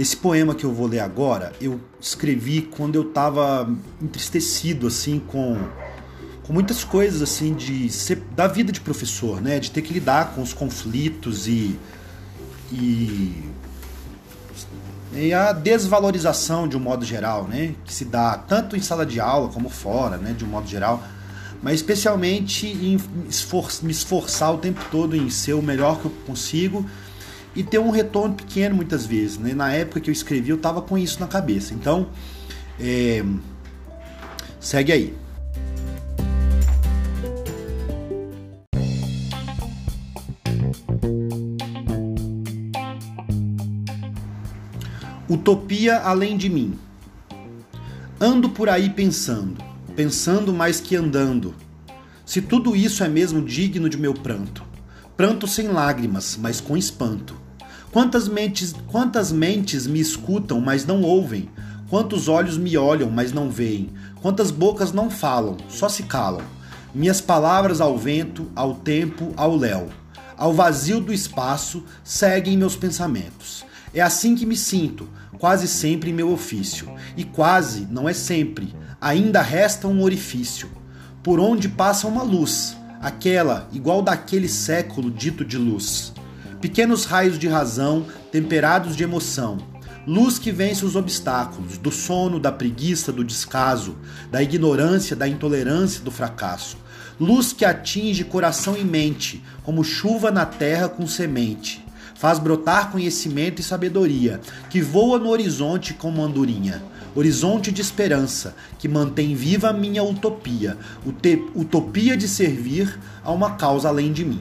Esse poema que eu vou ler agora, eu escrevi quando eu estava entristecido assim com com muitas coisas assim de ser, da vida de professor, né, de ter que lidar com os conflitos e e, e a desvalorização de um modo geral, né, que se dá tanto em sala de aula como fora, né, de um modo geral, mas especialmente em me esforçar o tempo todo em ser o melhor que eu consigo e ter um retorno pequeno muitas vezes. Né? Na época que eu escrevi, eu estava com isso na cabeça. Então, é... segue aí. Utopia além de mim. Ando por aí pensando, pensando mais que andando. Se tudo isso é mesmo digno de meu pranto. Pranto sem lágrimas, mas com espanto. Quantas mentes, quantas mentes me escutam, mas não ouvem? Quantos olhos me olham, mas não veem? Quantas bocas não falam, só se calam? Minhas palavras ao vento, ao tempo, ao léu, ao vazio do espaço, seguem meus pensamentos. É assim que me sinto, quase sempre em meu ofício. E quase, não é sempre, ainda resta um orifício, por onde passa uma luz, aquela igual daquele século dito de luz. Pequenos raios de razão, temperados de emoção. Luz que vence os obstáculos, do sono, da preguiça, do descaso, da ignorância, da intolerância, do fracasso. Luz que atinge coração e mente, como chuva na terra com semente faz brotar conhecimento e sabedoria, que voa no horizonte como andorinha. Horizonte de esperança, que mantém viva a minha utopia, utopia de servir a uma causa além de mim.